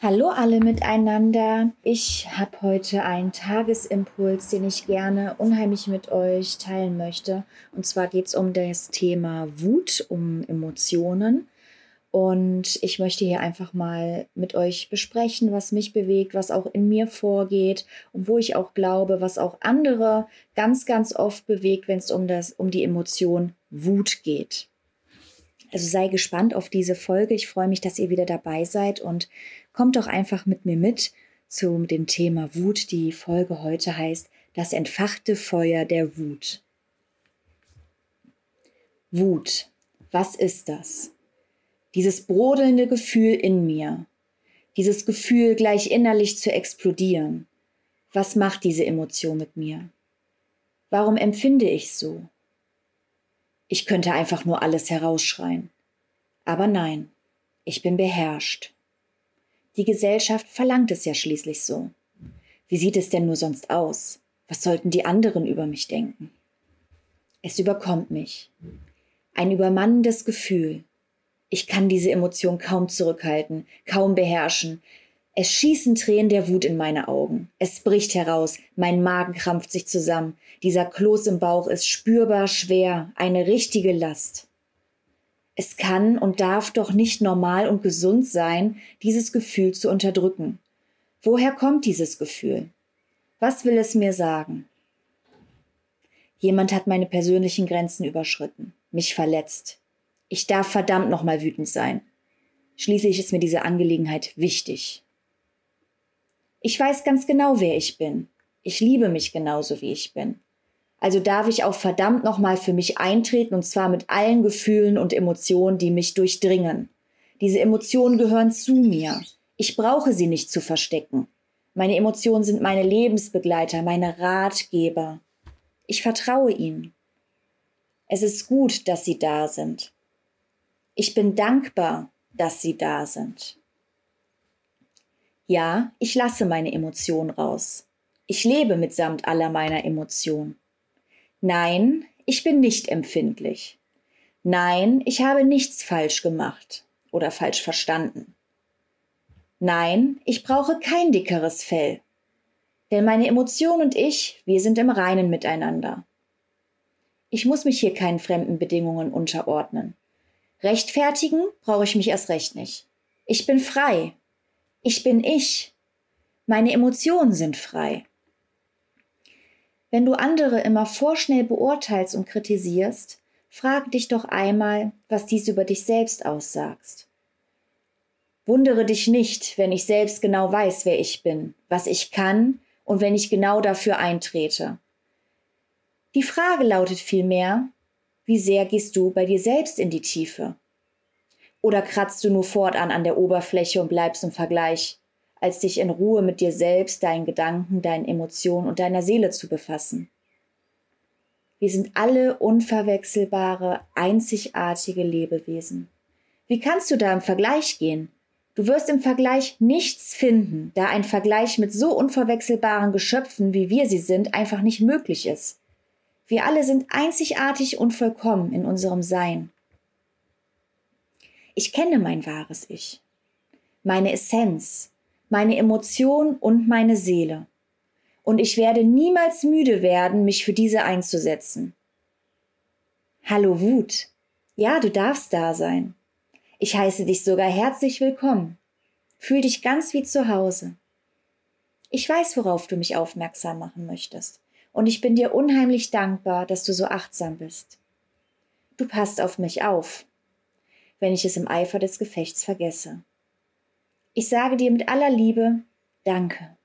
Hallo alle miteinander. Ich habe heute einen Tagesimpuls, den ich gerne unheimlich mit euch teilen möchte. Und zwar geht es um das Thema Wut, um Emotionen. Und ich möchte hier einfach mal mit euch besprechen, was mich bewegt, was auch in mir vorgeht und wo ich auch glaube, was auch andere ganz, ganz oft bewegt, wenn es um, um die Emotion Wut geht. Also sei gespannt auf diese Folge. Ich freue mich, dass ihr wieder dabei seid und kommt doch einfach mit mir mit zu dem Thema Wut. Die Folge heute heißt Das entfachte Feuer der Wut. Wut, was ist das? Dieses brodelnde Gefühl in mir, dieses Gefühl gleich innerlich zu explodieren. Was macht diese Emotion mit mir? Warum empfinde ich so? Ich könnte einfach nur alles herausschreien. Aber nein, ich bin beherrscht. Die Gesellschaft verlangt es ja schließlich so. Wie sieht es denn nur sonst aus? Was sollten die anderen über mich denken? Es überkommt mich. Ein übermannendes Gefühl. Ich kann diese Emotion kaum zurückhalten, kaum beherrschen. Es schießen Tränen der Wut in meine Augen. Es bricht heraus, mein Magen krampft sich zusammen. Dieser Kloß im Bauch ist spürbar schwer, eine richtige Last. Es kann und darf doch nicht normal und gesund sein, dieses Gefühl zu unterdrücken. Woher kommt dieses Gefühl? Was will es mir sagen? Jemand hat meine persönlichen Grenzen überschritten, mich verletzt. Ich darf verdammt nochmal wütend sein. Schließlich ist mir diese Angelegenheit wichtig. Ich weiß ganz genau, wer ich bin. Ich liebe mich genauso, wie ich bin. Also darf ich auch verdammt nochmal für mich eintreten und zwar mit allen Gefühlen und Emotionen, die mich durchdringen. Diese Emotionen gehören zu mir. Ich brauche sie nicht zu verstecken. Meine Emotionen sind meine Lebensbegleiter, meine Ratgeber. Ich vertraue ihnen. Es ist gut, dass sie da sind. Ich bin dankbar, dass sie da sind. Ja, ich lasse meine Emotionen raus. Ich lebe mitsamt aller meiner Emotionen. Nein, ich bin nicht empfindlich. Nein, ich habe nichts falsch gemacht oder falsch verstanden. Nein, ich brauche kein dickeres Fell. Denn meine Emotionen und ich, wir sind im Reinen miteinander. Ich muss mich hier keinen fremden Bedingungen unterordnen. Rechtfertigen brauche ich mich erst recht nicht. Ich bin frei ich bin ich. Meine Emotionen sind frei. Wenn du andere immer vorschnell beurteilst und kritisierst, frag dich doch einmal, was dies über dich selbst aussagst. Wundere dich nicht, wenn ich selbst genau weiß, wer ich bin, was ich kann und wenn ich genau dafür eintrete. Die Frage lautet vielmehr, wie sehr gehst du bei dir selbst in die Tiefe? Oder kratzt du nur fortan an der Oberfläche und bleibst im Vergleich, als dich in Ruhe mit dir selbst, deinen Gedanken, deinen Emotionen und deiner Seele zu befassen? Wir sind alle unverwechselbare, einzigartige Lebewesen. Wie kannst du da im Vergleich gehen? Du wirst im Vergleich nichts finden, da ein Vergleich mit so unverwechselbaren Geschöpfen, wie wir sie sind, einfach nicht möglich ist. Wir alle sind einzigartig und vollkommen in unserem Sein. Ich kenne mein wahres Ich, meine Essenz, meine Emotion und meine Seele. Und ich werde niemals müde werden, mich für diese einzusetzen. Hallo Wut. Ja, du darfst da sein. Ich heiße dich sogar herzlich willkommen. Fühl dich ganz wie zu Hause. Ich weiß, worauf du mich aufmerksam machen möchtest. Und ich bin dir unheimlich dankbar, dass du so achtsam bist. Du passt auf mich auf wenn ich es im Eifer des Gefechts vergesse. Ich sage dir mit aller Liebe Danke.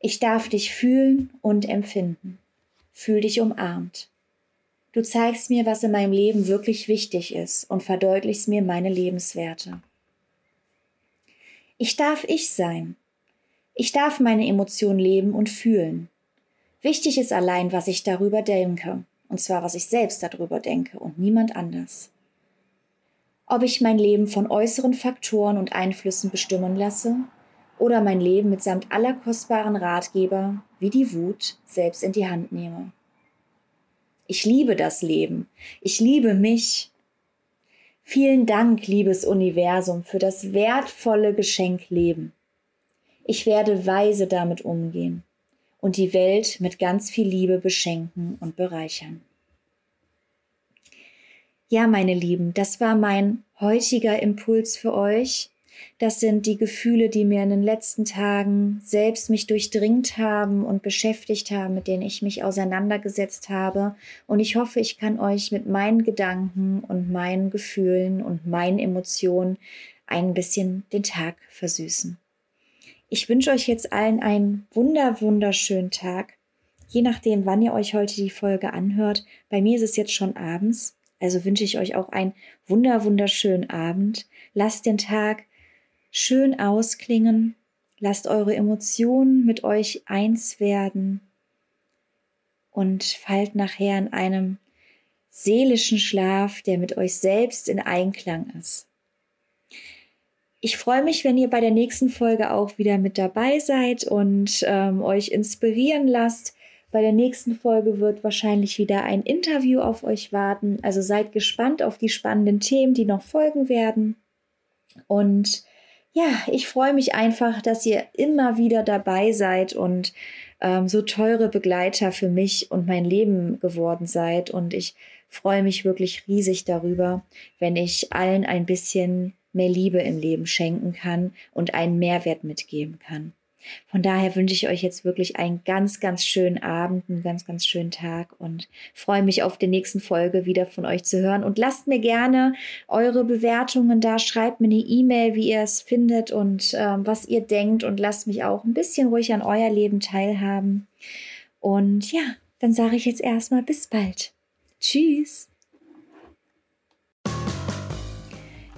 Ich darf dich fühlen und empfinden. Fühl dich umarmt. Du zeigst mir, was in meinem Leben wirklich wichtig ist und verdeutlichst mir meine Lebenswerte. Ich darf ich sein. Ich darf meine Emotionen leben und fühlen. Wichtig ist allein, was ich darüber denke, und zwar was ich selbst darüber denke und niemand anders. Ob ich mein Leben von äußeren Faktoren und Einflüssen bestimmen lasse oder mein Leben mitsamt aller kostbaren Ratgeber wie die Wut selbst in die Hand nehme. Ich liebe das Leben. Ich liebe mich. Vielen Dank, liebes Universum, für das wertvolle Geschenk Leben. Ich werde weise damit umgehen und die Welt mit ganz viel Liebe beschenken und bereichern. Ja, meine Lieben, das war mein heutiger Impuls für euch. Das sind die Gefühle, die mir in den letzten Tagen selbst mich durchdringt haben und beschäftigt haben, mit denen ich mich auseinandergesetzt habe. Und ich hoffe, ich kann euch mit meinen Gedanken und meinen Gefühlen und meinen Emotionen ein bisschen den Tag versüßen. Ich wünsche euch jetzt allen einen wunder, wunderschönen Tag. Je nachdem, wann ihr euch heute die Folge anhört. Bei mir ist es jetzt schon abends. Also wünsche ich euch auch einen wunder, wunderschönen Abend. Lasst den Tag schön ausklingen. Lasst eure Emotionen mit euch eins werden und fallt nachher in einem seelischen Schlaf, der mit euch selbst in Einklang ist. Ich freue mich, wenn ihr bei der nächsten Folge auch wieder mit dabei seid und ähm, euch inspirieren lasst. Bei der nächsten Folge wird wahrscheinlich wieder ein Interview auf euch warten. Also seid gespannt auf die spannenden Themen, die noch folgen werden. Und ja, ich freue mich einfach, dass ihr immer wieder dabei seid und ähm, so teure Begleiter für mich und mein Leben geworden seid. Und ich freue mich wirklich riesig darüber, wenn ich allen ein bisschen mehr Liebe im Leben schenken kann und einen Mehrwert mitgeben kann. Von daher wünsche ich euch jetzt wirklich einen ganz, ganz schönen Abend, einen ganz, ganz schönen Tag und freue mich auf die nächsten Folge wieder von euch zu hören. Und lasst mir gerne eure Bewertungen da, schreibt mir eine E-Mail, wie ihr es findet und ähm, was ihr denkt und lasst mich auch ein bisschen ruhig an euer Leben teilhaben. Und ja, dann sage ich jetzt erstmal bis bald. Tschüss.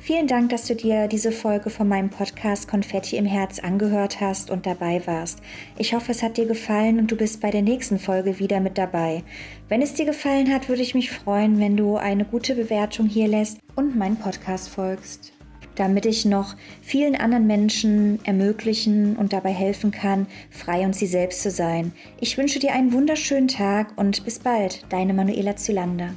Vielen Dank, dass du dir diese Folge von meinem Podcast Konfetti im Herz angehört hast und dabei warst. Ich hoffe, es hat dir gefallen und du bist bei der nächsten Folge wieder mit dabei. Wenn es dir gefallen hat, würde ich mich freuen, wenn du eine gute Bewertung hier lässt und meinen Podcast folgst damit ich noch vielen anderen Menschen ermöglichen und dabei helfen kann, frei und sie selbst zu sein. Ich wünsche dir einen wunderschönen Tag und bis bald, deine Manuela Zylander.